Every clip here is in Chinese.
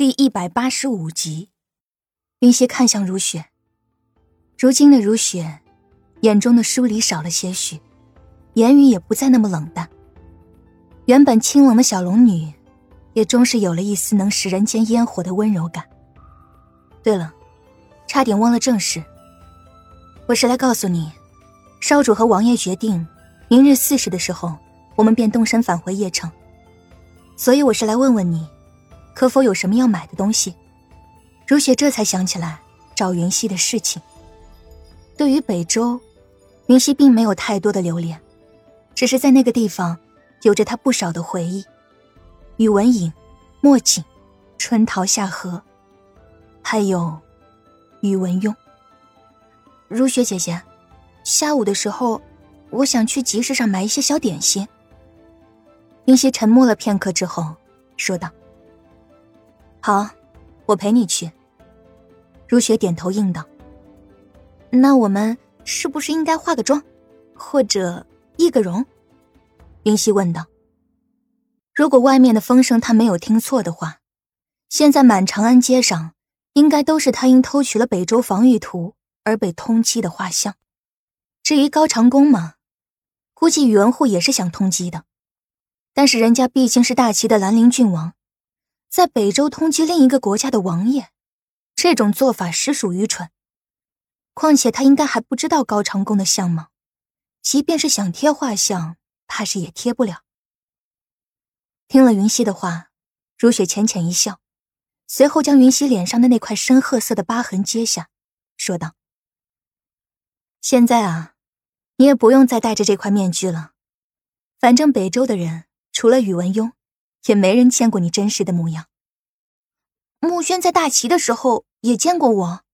第一百八十五集，云溪看向如雪。如今的如雪，眼中的疏离少了些许，言语也不再那么冷淡。原本清冷的小龙女，也终是有了一丝能使人间烟火的温柔感。对了，差点忘了正事。我是来告诉你，少主和王爷决定，明日巳时的时候，我们便动身返回邺城。所以我是来问问你，可否有什么要买的东西？如雪这才想起来找云溪的事情。对于北周，云溪并没有太多的留恋，只是在那个地方，有着他不少的回忆。宇文颖、墨景、春桃夏荷，还有宇文邕。如雪姐姐，下午的时候，我想去集市上买一些小点心。云溪沉默了片刻之后，说道：“好，我陪你去。”如雪点头应道：“那我们是不是应该化个妆，或者易个容？”云溪问道。如果外面的风声他没有听错的话，现在满长安街上应该都是他因偷取了北周防御图而被通缉的画像。至于高长恭嘛，估计宇文护也是想通缉的。但是人家毕竟是大齐的兰陵郡王，在北周通缉另一个国家的王爷，这种做法实属愚蠢。况且他应该还不知道高长恭的相貌，即便是想贴画像，怕是也贴不了。听了云溪的话，如雪浅浅一笑，随后将云溪脸上的那块深褐色的疤痕揭下，说道：“现在啊，你也不用再戴着这块面具了，反正北周的人。”除了宇文邕，也没人见过你真实的模样。穆轩在大齐的时候也见过我。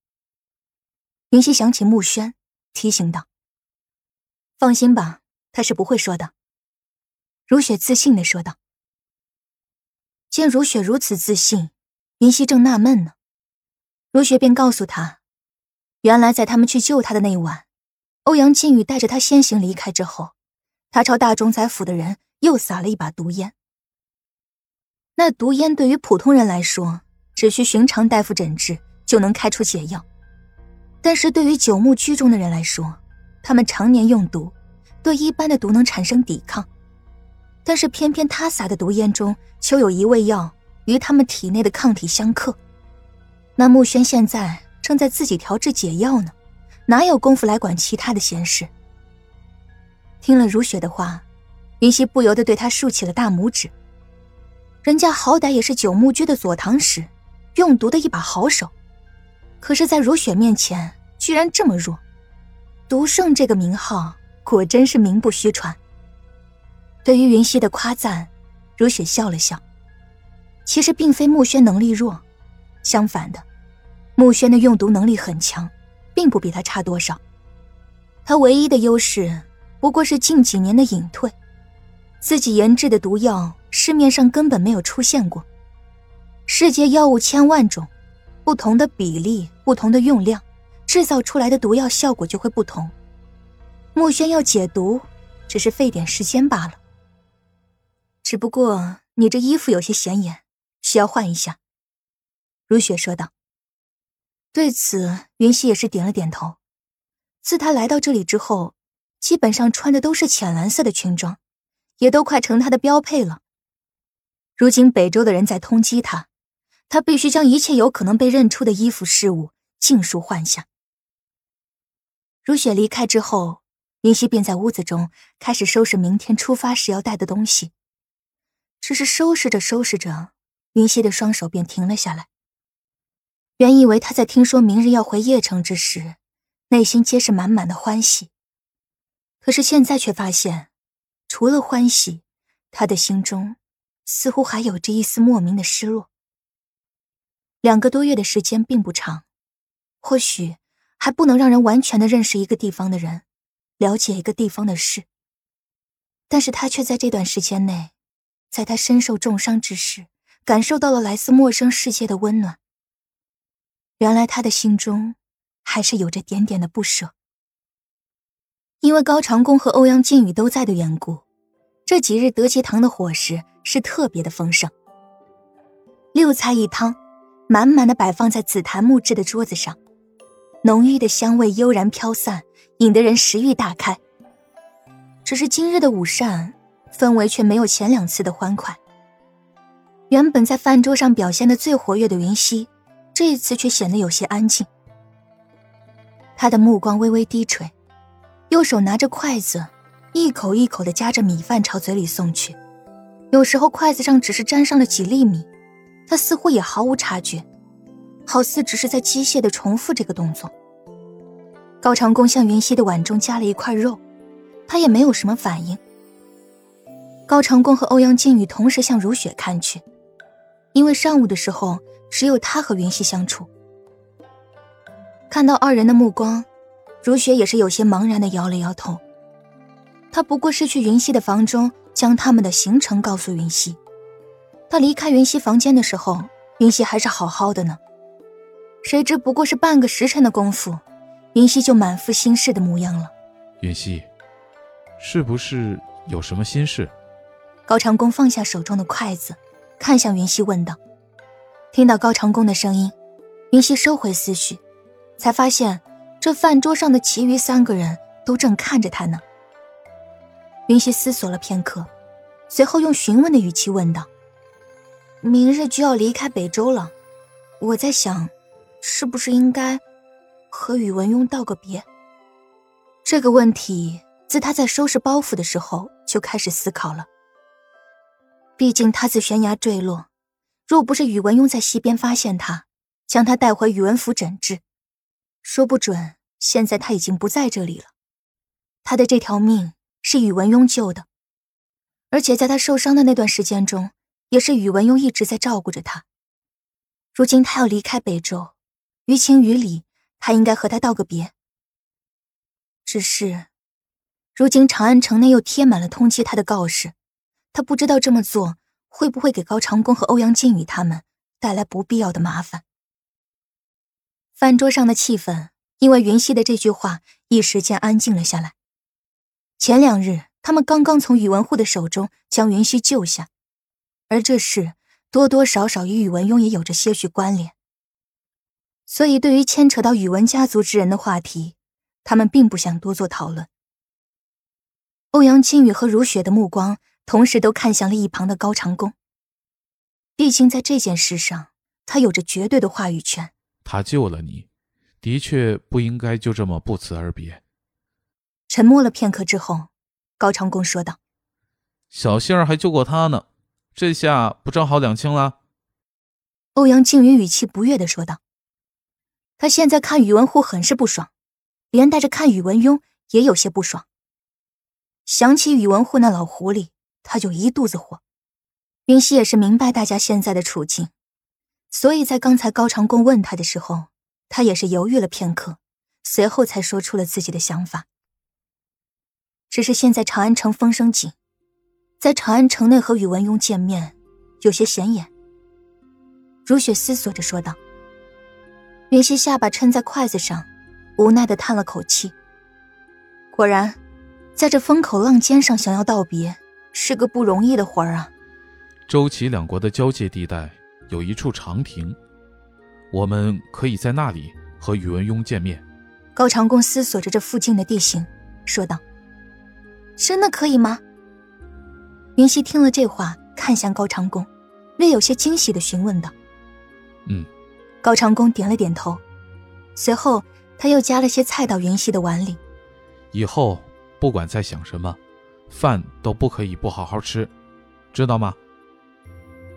云溪想起穆轩，提醒道：“放心吧，他是不会说的。”如雪自信的说道。见如雪如此自信，云溪正纳闷呢，如雪便告诉他，原来在他们去救他的那晚，欧阳靖宇带着他先行离开之后，他朝大冢宰府的人。又撒了一把毒烟。那毒烟对于普通人来说，只需寻常大夫诊治就能开出解药；但是对于九牧居中的人来说，他们常年用毒，对一般的毒能产生抵抗。但是偏偏他撒的毒烟中，就有一味药与他们体内的抗体相克。那穆轩现在正在自己调制解药呢，哪有功夫来管其他的闲事？听了如雪的话。云溪不由得对他竖起了大拇指。人家好歹也是九牧居的左堂使，用毒的一把好手，可是，在如雪面前居然这么弱，毒圣这个名号果真是名不虚传。对于云溪的夸赞，如雪笑了笑。其实并非穆轩能力弱，相反的，穆轩的用毒能力很强，并不比他差多少。他唯一的优势不过是近几年的隐退。自己研制的毒药，市面上根本没有出现过。世界药物千万种，不同的比例、不同的用量，制造出来的毒药效果就会不同。墨轩要解毒，只是费点时间罢了。只不过你这衣服有些显眼，需要换一下。”如雪说道。对此，云溪也是点了点头。自他来到这里之后，基本上穿的都是浅蓝色的裙装。也都快成他的标配了。如今北周的人在通缉他，他必须将一切有可能被认出的衣服饰物尽数换下。如雪离开之后，云溪便在屋子中开始收拾明天出发时要带的东西。只是收拾着收拾着，云溪的双手便停了下来。原以为他在听说明日要回邺城之时，内心皆是满满的欢喜，可是现在却发现。除了欢喜，他的心中似乎还有着一丝莫名的失落。两个多月的时间并不长，或许还不能让人完全的认识一个地方的人，了解一个地方的事。但是他却在这段时间内，在他身受重伤之时，感受到了来自陌生世界的温暖。原来他的心中还是有着点点的不舍。因为高长恭和欧阳靖宇都在的缘故，这几日德吉堂的伙食是特别的丰盛。六菜一汤，满满的摆放在紫檀木质的桌子上，浓郁的香味悠然飘散，引得人食欲大开。只是今日的午膳氛围却没有前两次的欢快。原本在饭桌上表现的最活跃的云溪，这一次却显得有些安静。他的目光微微低垂，右手拿着筷子，一口一口的夹着米饭朝嘴里送去。有时候筷子上只是沾上了几粒米，他似乎也毫无察觉，好似只是在机械的重复这个动作。高长恭向云溪的碗中夹了一块肉，他也没有什么反应。高长恭和欧阳靖宇同时向如雪看去。因为上午的时候只有他和云溪相处，看到二人的目光，如雪也是有些茫然的摇了摇头。他不过是去云溪的房中，将他们的行程告诉云溪。他离开云溪房间的时候，云溪还是好好的呢。谁知不过是半个时辰的功夫，云溪就满腹心事的模样了。云溪，是不是有什么心事？高长恭放下手中的筷子。看向云溪，问道：“听到高长恭的声音，云溪收回思绪，才发现这饭桌上的其余三个人都正看着他呢。”云溪思索了片刻，随后用询问的语气问道：“明日就要离开北周了，我在想，是不是应该和宇文邕道个别？”这个问题自他在收拾包袱的时候就开始思考了。毕竟他自悬崖坠落，若不是宇文邕在溪边发现他，将他带回宇文府诊治，说不准现在他已经不在这里了。他的这条命是宇文邕救的，而且在他受伤的那段时间中，也是宇文邕一直在照顾着他。如今他要离开北周，于情于理，他应该和他道个别。只是，如今长安城内又贴满了通缉他的告示。他不知道这么做会不会给高长恭和欧阳靖宇他们带来不必要的麻烦。饭桌上的气氛因为云溪的这句话一时间安静了下来。前两日他们刚刚从宇文护的手中将云溪救下，而这事多多少少与宇文邕也有着些许关联，所以对于牵扯到宇文家族之人的话题，他们并不想多做讨论。欧阳靖宇和如雪的目光。同时都看向了一旁的高长恭。毕竟在这件事上，他有着绝对的话语权。他救了你，的确不应该就这么不辞而别。沉默了片刻之后，高长恭说道：“小杏儿还救过他呢，这下不正好两清了？”欧阳靖宇语气不悦的说道：“他现在看宇文护很是不爽，连带着看宇文邕也有些不爽。想起宇文护那老狐狸。”他就一肚子火，云溪也是明白大家现在的处境，所以在刚才高长恭问他的时候，他也是犹豫了片刻，随后才说出了自己的想法。只是现在长安城风声紧，在长安城内和宇文邕见面，有些显眼。如雪思索着说道。云溪下巴撑在筷子上，无奈的叹了口气。果然，在这风口浪尖上想要道别。是个不容易的活儿啊！周齐两国的交界地带有一处长亭，我们可以在那里和宇文邕见面。高长恭思索着这附近的地形，说道：“真的可以吗？”云溪听了这话，看向高长恭，略有些惊喜的询问道：“嗯。”高长恭点了点头，随后他又夹了些菜到云溪的碗里。以后不管在想什么。饭都不可以不好好吃，知道吗？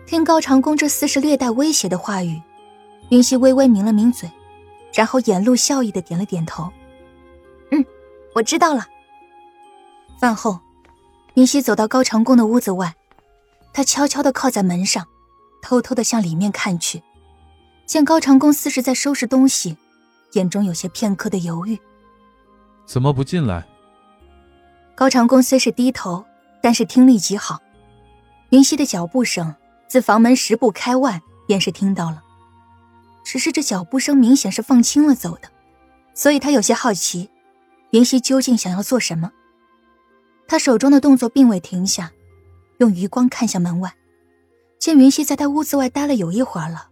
听高长恭这似是略带威胁的话语，云溪微微抿了抿嘴，然后眼露笑意的点了点头。嗯，我知道了。饭后，云溪走到高长恭的屋子外，他悄悄的靠在门上，偷偷的向里面看去，见高长恭似是在收拾东西，眼中有些片刻的犹豫。怎么不进来？高长恭虽是低头，但是听力极好。云溪的脚步声自房门十步开外便是听到了，只是这脚步声明显是放轻了走的，所以他有些好奇，云溪究竟想要做什么。他手中的动作并未停下，用余光看向门外，见云溪在他屋子外待了有一会儿了，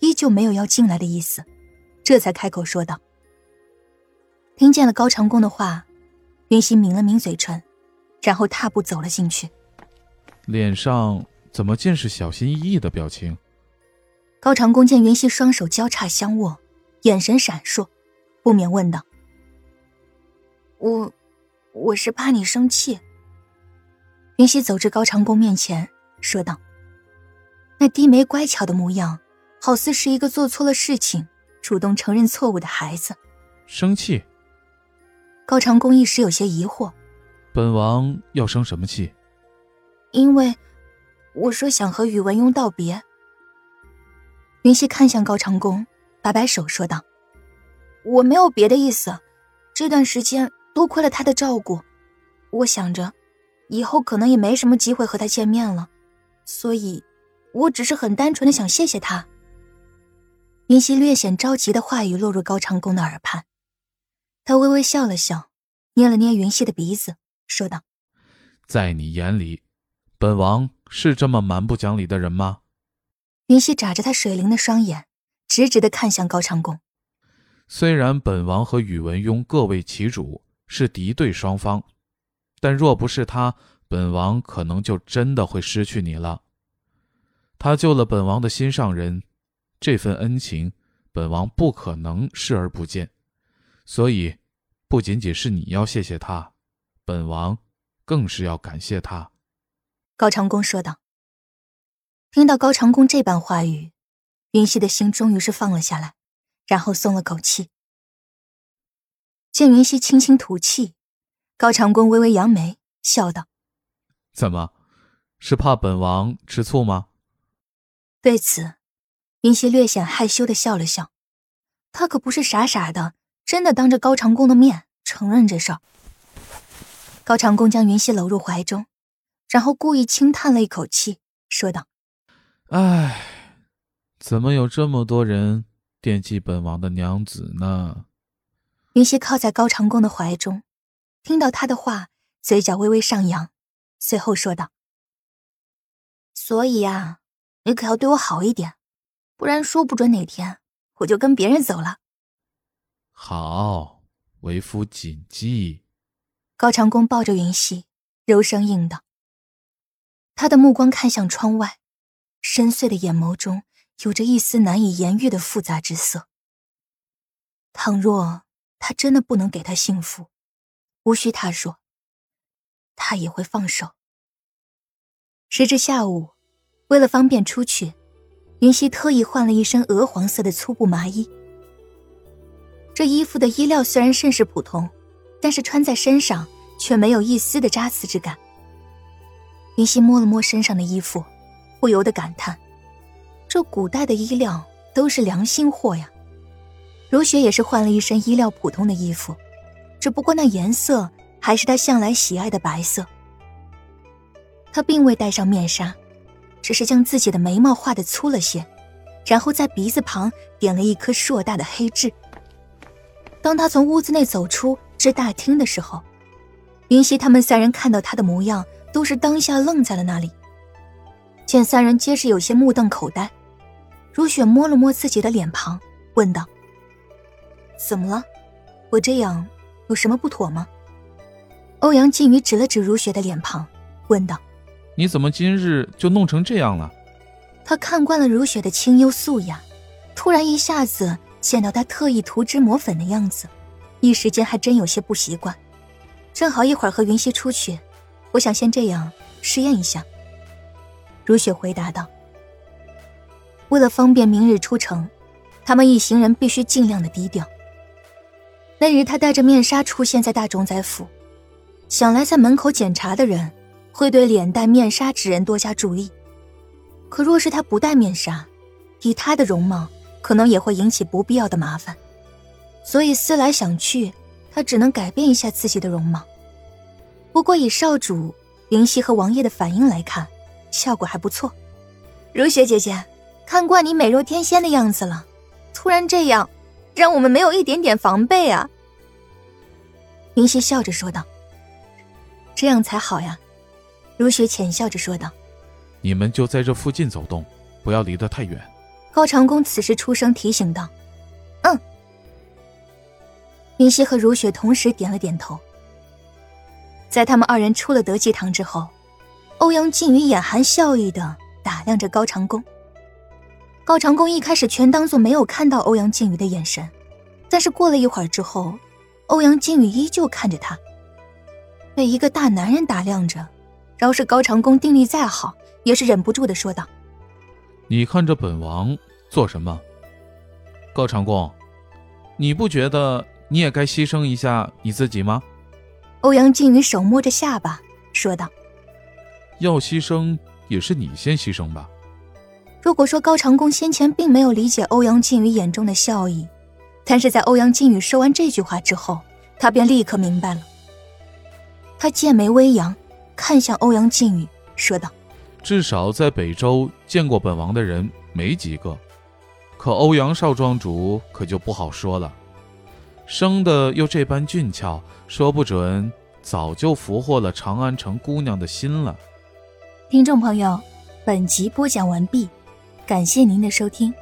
依旧没有要进来的意思，这才开口说道。听见了高长恭的话，云溪抿了抿嘴唇，然后踏步走了进去。脸上怎么尽是小心翼翼的表情？高长恭见云溪双手交叉相握，眼神闪烁，不免问道：“我，我是怕你生气。”云溪走至高长恭面前，说道：“那低眉乖巧的模样，好似是一个做错了事情，主动承认错误的孩子。”生气。高长恭一时有些疑惑：“本王要生什么气？”因为我说想和宇文邕道别。云溪看向高长恭，摆摆手说道：“我没有别的意思，这段时间多亏了他的照顾，我想着以后可能也没什么机会和他见面了，所以，我只是很单纯的想谢谢他。”云溪略显着急的话语落入高长恭的耳畔。他微微笑了笑，捏了捏云溪的鼻子，说道：“在你眼里，本王是这么蛮不讲理的人吗？”云溪眨着他水灵的双眼，直直的看向高长恭。虽然本王和宇文邕各为其主，是敌对双方，但若不是他，本王可能就真的会失去你了。他救了本王的心上人，这份恩情，本王不可能视而不见。所以，不仅仅是你要谢谢他，本王更是要感谢他。”高长恭说道。听到高长恭这般话语，云溪的心终于是放了下来，然后松了口气。见云溪轻轻吐气，高长恭微微扬眉，笑道：“怎么，是怕本王吃醋吗？”对此，云溪略显害羞的笑了笑。他可不是傻傻的。真的当着高长恭的面承认这事儿。高长恭将云溪搂入怀中，然后故意轻叹了一口气，说道：“唉，怎么有这么多人惦记本王的娘子呢？”云溪靠在高长恭的怀中，听到他的话，嘴角微微上扬，随后说道：“所以呀，你可要对我好一点，不然说不准哪天我就跟别人走了。”好，为夫谨记。高长恭抱着云溪，柔声应道。他的目光看向窗外，深邃的眼眸中有着一丝难以言喻的复杂之色。倘若他真的不能给他幸福，无需他说，他也会放手。时至下午，为了方便出去，云溪特意换了一身鹅黄色的粗布麻衣。这衣服的衣料虽然甚是普通，但是穿在身上却没有一丝的扎刺之感。云溪摸了摸身上的衣服，不由得感叹：这古代的衣料都是良心货呀。如雪也是换了一身衣料普通的衣服，只不过那颜色还是她向来喜爱的白色。她并未戴上面纱，只是将自己的眉毛画的粗了些，然后在鼻子旁点了一颗硕大的黑痣。当他从屋子内走出至大厅的时候，云溪他们三人看到他的模样，都是当下愣在了那里。见三人皆是有些目瞪口呆，如雪摸了摸自己的脸庞，问道：“怎么了？我这样有什么不妥吗？”欧阳靖宇指了指如雪的脸庞，问道：“你怎么今日就弄成这样了？”他看惯了如雪的清幽素雅，突然一下子。见到她特意涂脂抹粉的样子，一时间还真有些不习惯。正好一会儿和云溪出去，我想先这样试验一下。如雪回答道：“为了方便明日出城，他们一行人必须尽量的低调。那日他戴着面纱出现在大冢宰府，想来在门口检查的人会对脸戴面纱之人多加注意。可若是他不戴面纱，以他的容貌……”可能也会引起不必要的麻烦，所以思来想去，他只能改变一下自己的容貌。不过以少主云溪和王爷的反应来看，效果还不错。如雪姐姐，看惯你美若天仙的样子了，突然这样，让我们没有一点点防备啊。云溪笑着说道：“这样才好呀。”如雪浅笑着说道：“你们就在这附近走动，不要离得太远。”高长恭此时出声提醒道：“嗯。”云溪和如雪同时点了点头。在他们二人出了德济堂之后，欧阳靖宇眼含笑意的打量着高长恭。高长恭一开始全当做没有看到欧阳靖宇的眼神，但是过了一会儿之后，欧阳靖宇依旧看着他。被一个大男人打量着，饶是高长恭定力再好，也是忍不住的说道：“你看着本王做什么？高长恭，你不觉得你也该牺牲一下你自己吗？”欧阳靖宇手摸着下巴说道：“要牺牲也是你先牺牲吧。”如果说高长恭先前并没有理解欧阳靖宇眼中的笑意，但是在欧阳靖宇说完这句话之后，他便立刻明白了。他剑眉微扬，看向欧阳靖宇，说道：“至少在北周见过本王的人没几个，可欧阳少庄主可就不好说了。生的又这般俊俏，说不准早就俘获了长安城姑娘的心了。”听众朋友，本集播讲完毕。感谢您的收听。